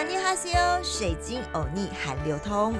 安尼哈西欧，水晶欧尼韩流通。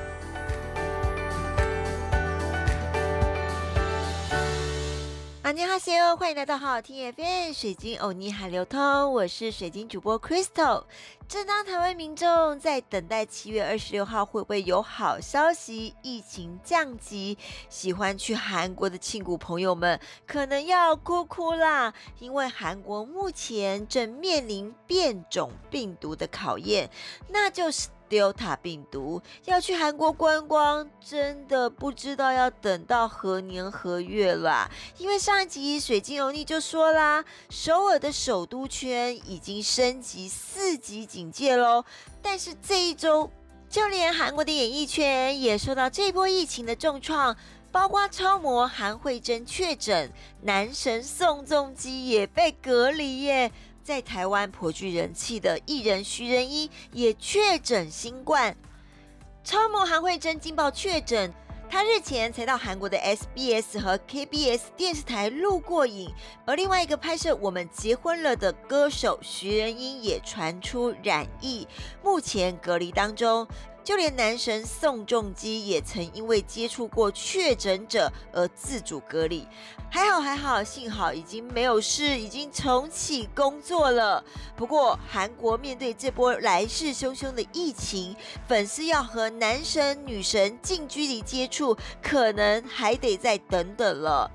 阿尼哈西欧，欢迎来到好好听 FM 水晶欧尼海流通，我是水晶主播 Crystal。正当台湾民众在等待七月二十六号会不会有好消息，疫情降级，喜欢去韩国的庆谷朋友们可能要哭哭啦，因为韩国目前正面临变种病毒的考验，那就是。Delta 病毒要去韩国观光，真的不知道要等到何年何月啦。因为上一集水晶油腻就说啦，首尔的首都圈已经升级四级警警戒喽。但是这一周，就连韩国的演艺圈也受到这波疫情的重创，包括超模韩慧珍确诊，男神宋仲基也被隔离耶。在台湾颇具人气的艺人徐仁一也确诊新冠，超模韩慧珍惊爆确诊，他日前才到韩国的 SBS 和 KBS 电视台录过影，而另外一个拍摄《我们结婚了》的歌手徐仁英也传出染疫，目前隔离当中。就连男神宋仲基也曾因为接触过确诊者而自主隔离，还好还好，幸好已经没有事，已经重启工作了。不过韩国面对这波来势汹汹的疫情，粉丝要和男神女神近距离接触，可能还得再等等了。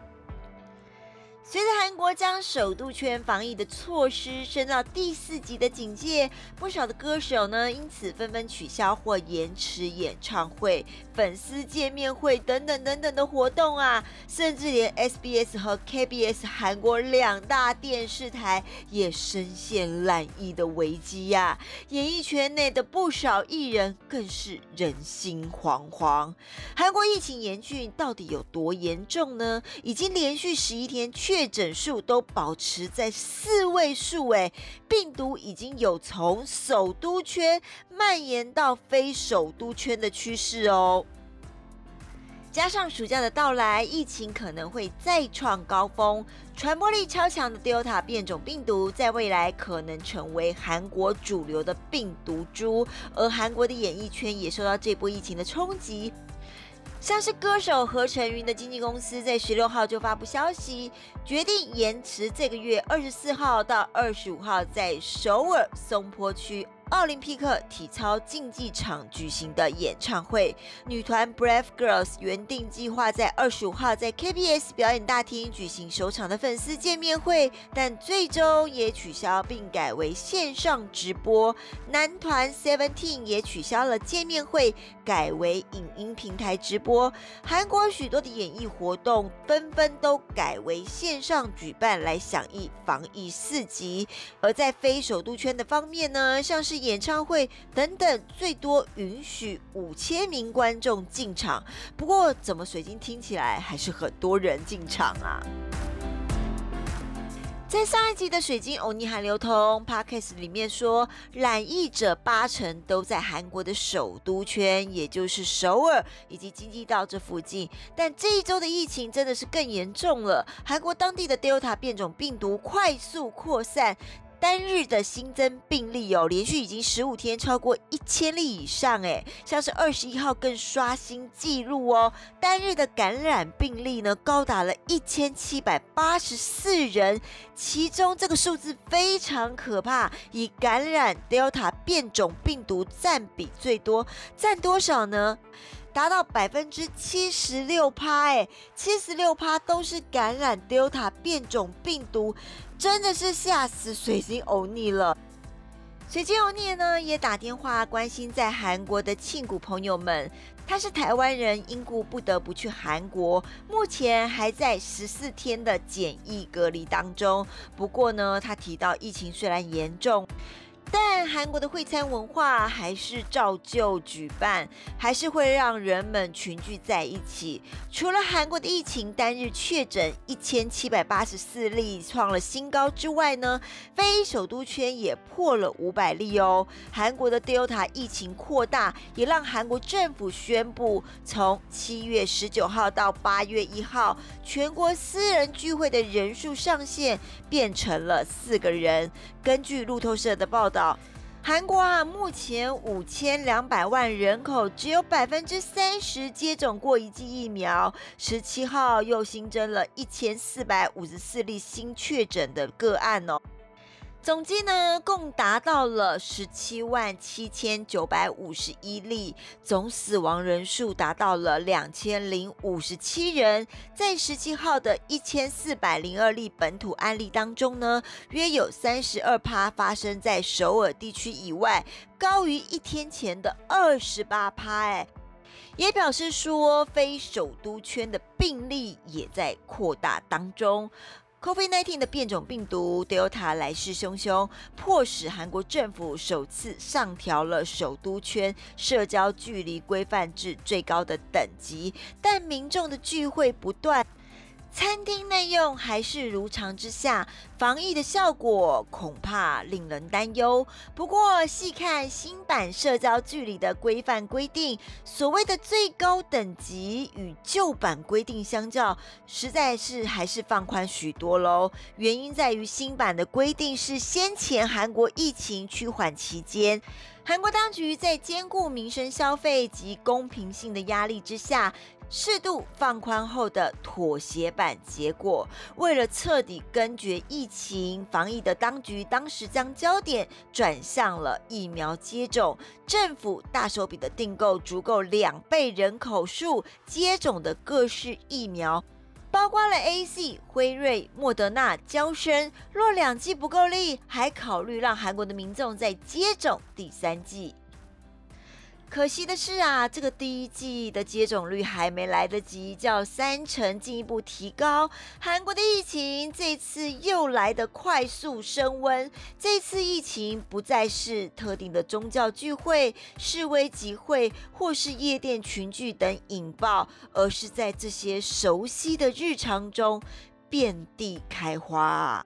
随着韩国将首都圈防疫的措施升到第四级的警戒，不少的歌手呢因此纷纷取消或延迟演唱会、粉丝见面会等等等等的活动啊，甚至连 SBS 和 KBS 韩国两大电视台也深陷烂疫的危机呀。演艺圈内的不少艺人更是人心惶惶。韩国疫情严峻到底有多严重呢？已经连续十一天确。确诊数都保持在四位数，哎，病毒已经有从首都圈蔓延到非首都圈的趋势哦。加上暑假的到来，疫情可能会再创高峰，传播力超强的 Delta 变种病毒在未来可能成为韩国主流的病毒株，而韩国的演艺圈也受到这波疫情的冲击。像是歌手何晨云的经纪公司在十六号就发布消息，决定延迟这个月二十四号到二十五号在首尔松坡区。奥林匹克体操竞技场举行的演唱会，女团 Brave Girls 原定计划在二十五号在 KBS 表演大厅举行首场的粉丝见面会，但最终也取消并改为线上直播。男团 Seventeen 也取消了见面会，改为影音平台直播。韩国许多的演艺活动纷纷都改为线上举办，来响应防疫四级。而在非首都圈的方面呢，像是演唱会等等，最多允许五千名观众进场。不过，怎么水晶听起来还是很多人进场啊？在上一集的水晶欧尼韩流通 Podcast 里面说，染疫者八成都在韩国的首都圈，也就是首尔以及京畿道这附近。但这一周的疫情真的是更严重了，韩国当地的 Delta 变种病毒快速扩散。单日的新增病例哦，连续已经十五天超过一千例以上，哎，像是二十一号更刷新纪录哦，单日的感染病例呢高达了一千七百八十四人，其中这个数字非常可怕，以感染 Delta 变种病毒占比最多，占多少呢？达到百分之七十六趴，哎，七十六趴都是感染 Delta 变种病毒。真的是吓死水晶欧尼了。水晶欧尼呢也打电话关心在韩国的庆谷朋友们。他是台湾人，因故不得不去韩国，目前还在十四天的检疫隔离当中。不过呢，他提到疫情虽然严重。但韩国的会餐文化还是照旧举办，还是会让人们群聚在一起。除了韩国的疫情单日确诊一千七百八十四例创了新高之外呢，非首都圈也破了五百例哦。韩国的 Delta 疫情扩大，也让韩国政府宣布，从七月十九号到八月一号，全国私人聚会的人数上限变成了四个人。根据路透社的报道。韩国啊，目前五千两百万人口，只有百分之三十接种过一剂疫苗。十七号又新增了一千四百五十四例新确诊的个案哦。总计呢，共达到了十七万七千九百五十一例，总死亡人数达到了两千零五十七人。在十七号的一千四百零二例本土案例当中呢，约有三十二趴发生在首尔地区以外，高于一天前的二十八趴。哎，也表示说，非首都圈的病例也在扩大当中。COVID-19 的变种病毒 Delta 来势汹汹，迫使韩国政府首次上调了首都圈社交距离规范至最高的等级，但民众的聚会不断。餐厅内用还是如常之下，防疫的效果恐怕令人担忧。不过，细看新版社交距离的规范规定，所谓的最高等级与旧版规定相较，实在是还是放宽许多喽。原因在于新版的规定是先前韩国疫情趋缓期间，韩国当局在兼顾民生消费及公平性的压力之下。适度放宽后的妥协版结果，为了彻底根绝疫情防疫的当局，当时将焦点转向了疫苗接种，政府大手笔的订购足够两倍人口数接种的各式疫苗，包括了 A C、辉瑞、莫德纳、交生。若两剂不够力，还考虑让韩国的民众再接种第三剂。可惜的是啊，这个第一季的接种率还没来得及叫三成进一步提高。韩国的疫情这次又来得快速升温，这次疫情不再是特定的宗教聚会、示威集会或是夜店群聚等引爆，而是在这些熟悉的日常中遍地开花。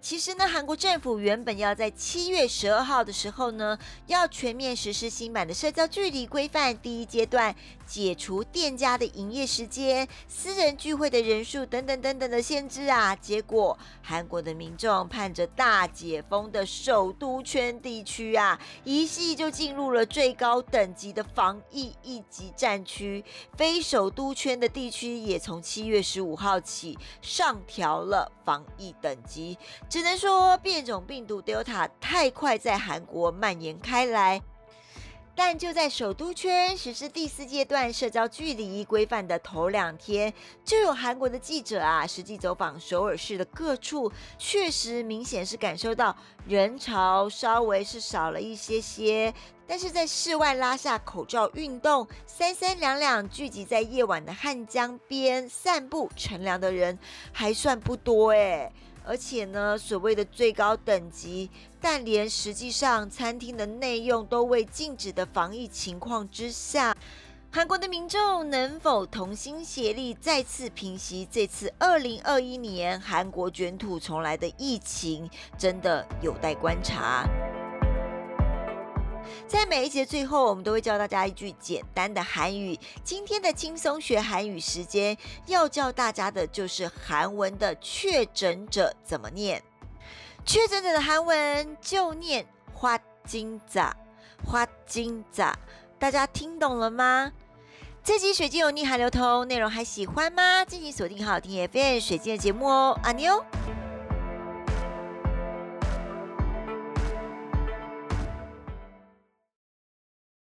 其实呢，韩国政府原本要在七月十二号的时候呢，要全面实施新版的社交距离规范，第一阶段解除店家的营业时间、私人聚会的人数等等等等的限制啊。结果，韩国的民众盼着大解封的首都圈地区啊，一系就进入了最高等级的防疫一级战区。非首都圈的地区也从七月十五号起上调了防疫等级。只能说变种病毒 Delta 太快在韩国蔓延开来，但就在首都圈实施第四阶段社交距离规范的头两天，就有韩国的记者啊实际走访首尔市的各处，确实明显是感受到人潮稍微是少了一些些，但是在室外拉下口罩运动，三三两两聚集在夜晚的汉江边散步乘凉的人还算不多哎。而且呢，所谓的最高等级，但连实际上餐厅的内用都未禁止的防疫情况之下，韩国的民众能否同心协力再次平息这次二零二一年韩国卷土重来的疫情，真的有待观察。在每一节最后，我们都会教大家一句简单的韩语。今天的轻松学韩语时间，要教大家的就是韩文的确诊者怎么念。确诊者的韩文就念花金子，花金子，大家听懂了吗？这集水晶有逆海流通，内容还喜欢吗？敬请锁定好听 FM 水晶的节目哦，阿妞。